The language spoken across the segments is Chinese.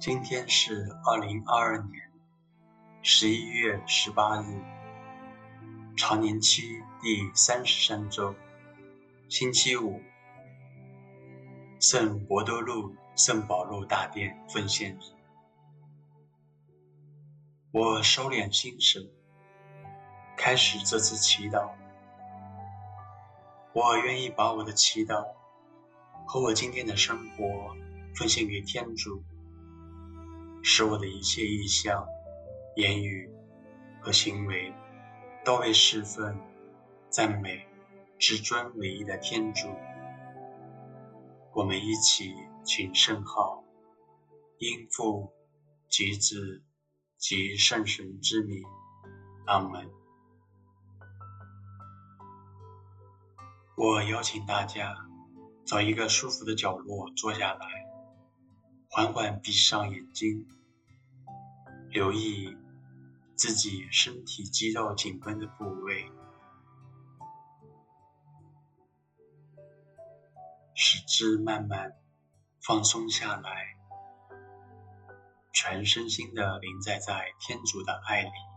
今天是二零二二年十一月十八日，常年期第三十三周，星期五，圣伯多禄圣保禄大殿奉献日。我收敛心神，开始这次祈祷。我愿意把我的祈祷和我今天的生活奉献给天主，使我的一切意向、言语和行为都为侍奉、赞美至尊唯一的天主。我们一起请圣号，应父及子及圣神之名，阿门。我邀请大家找一个舒服的角落坐下来，缓缓闭上眼睛，留意自己身体肌肉紧绷的部位，使之慢慢放松下来，全身心的临在在天主的爱里。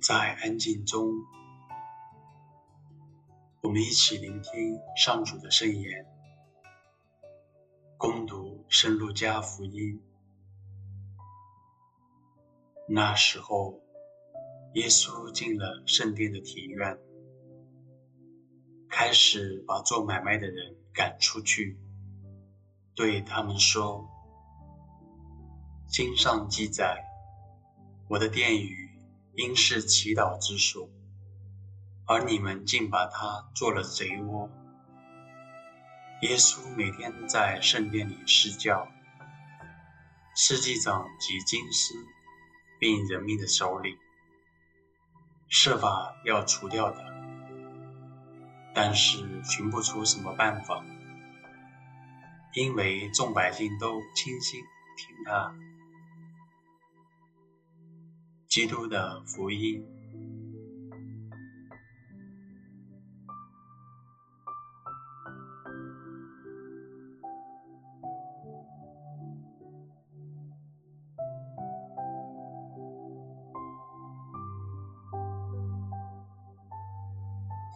在安静中，我们一起聆听上主的圣言，恭读圣路加福音。那时候，耶稣进了圣殿的庭院，开始把做买卖的人赶出去，对他们说：“经上记载，我的殿宇。”应是祈祷之所，而你们竟把它做了贼窝。耶稣每天在圣殿里施教，司祭长及经师，并人民的首领，设法要除掉他，但是寻不出什么办法，因为众百姓都倾心听他。基督的福音。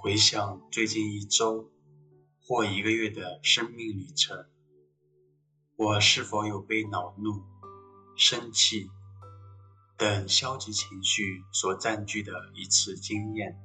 回想最近一周或一个月的生命旅程，我是否有被恼怒、生气，等消极情绪所占据的一次经验。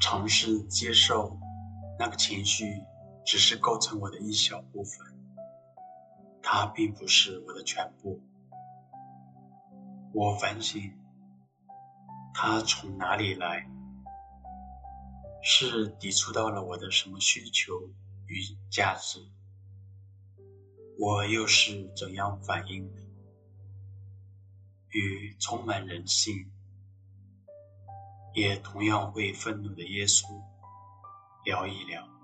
尝试接受那个情绪，只是构成我的一小部分，它并不是我的全部。我反省，它从哪里来？是抵触到了我的什么需求与价值？我又是怎样反应的？与充满人性，也同样会愤怒的耶稣聊一聊。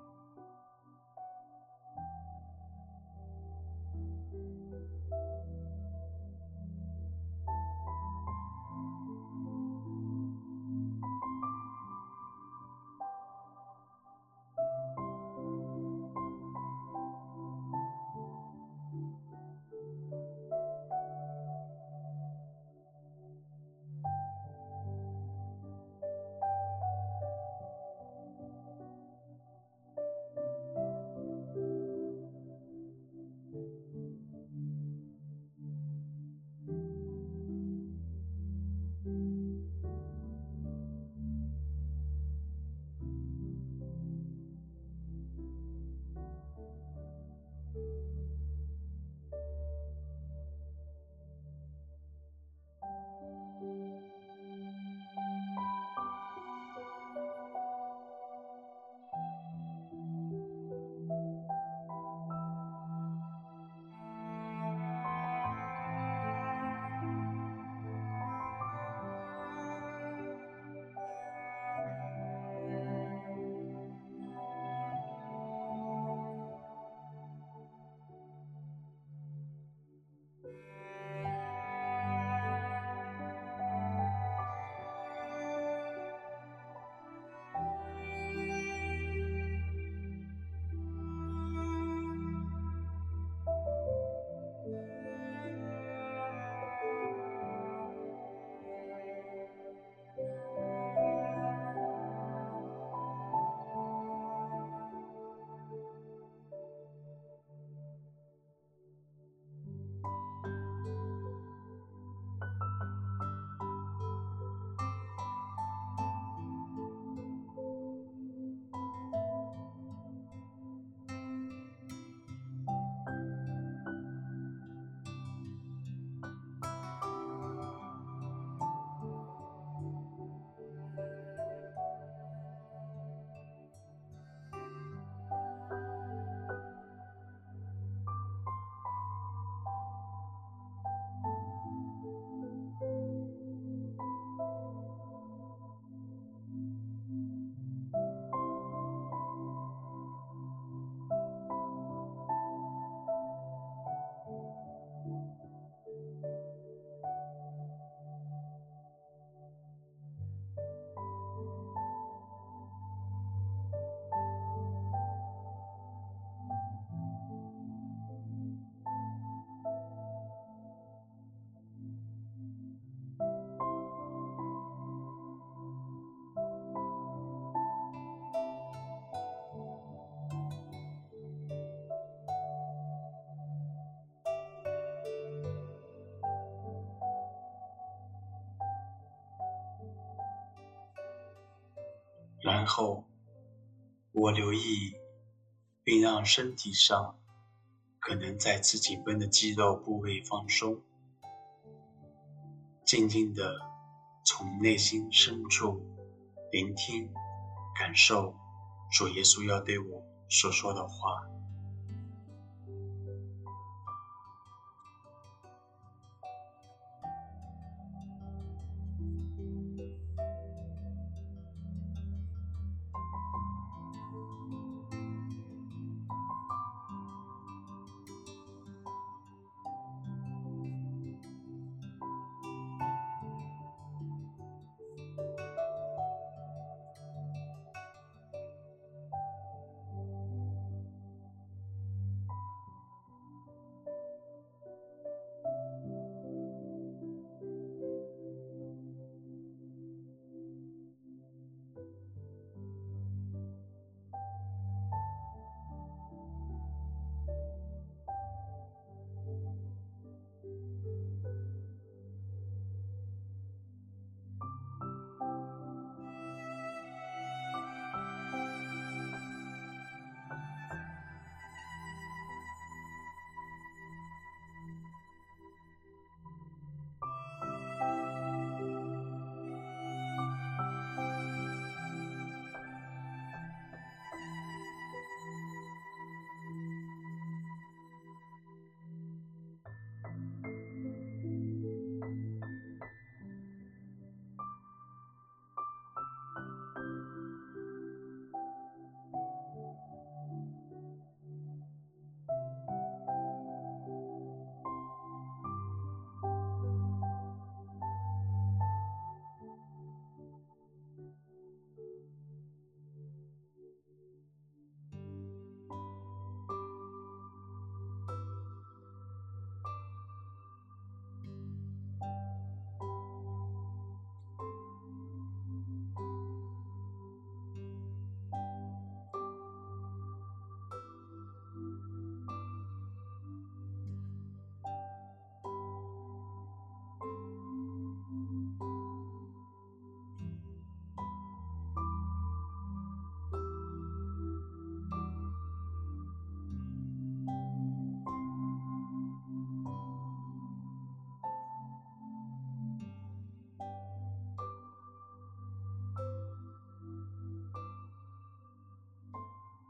然后，我留意，并让身体上可能再次紧绷的肌肉部位放松，静静的从内心深处聆听、感受主耶稣要对我所说的话。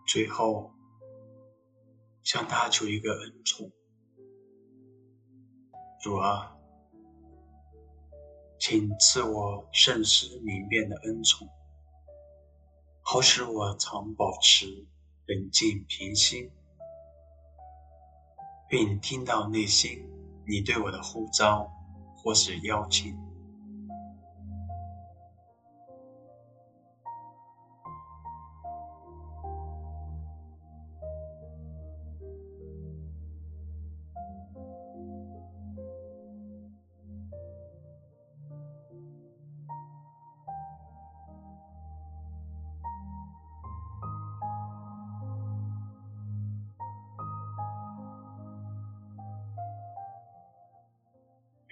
最后，向他求一个恩宠，主啊，请赐我慎思明辨的恩宠，好使我常保持冷静平心，并听到内心你对我的呼召或是邀请。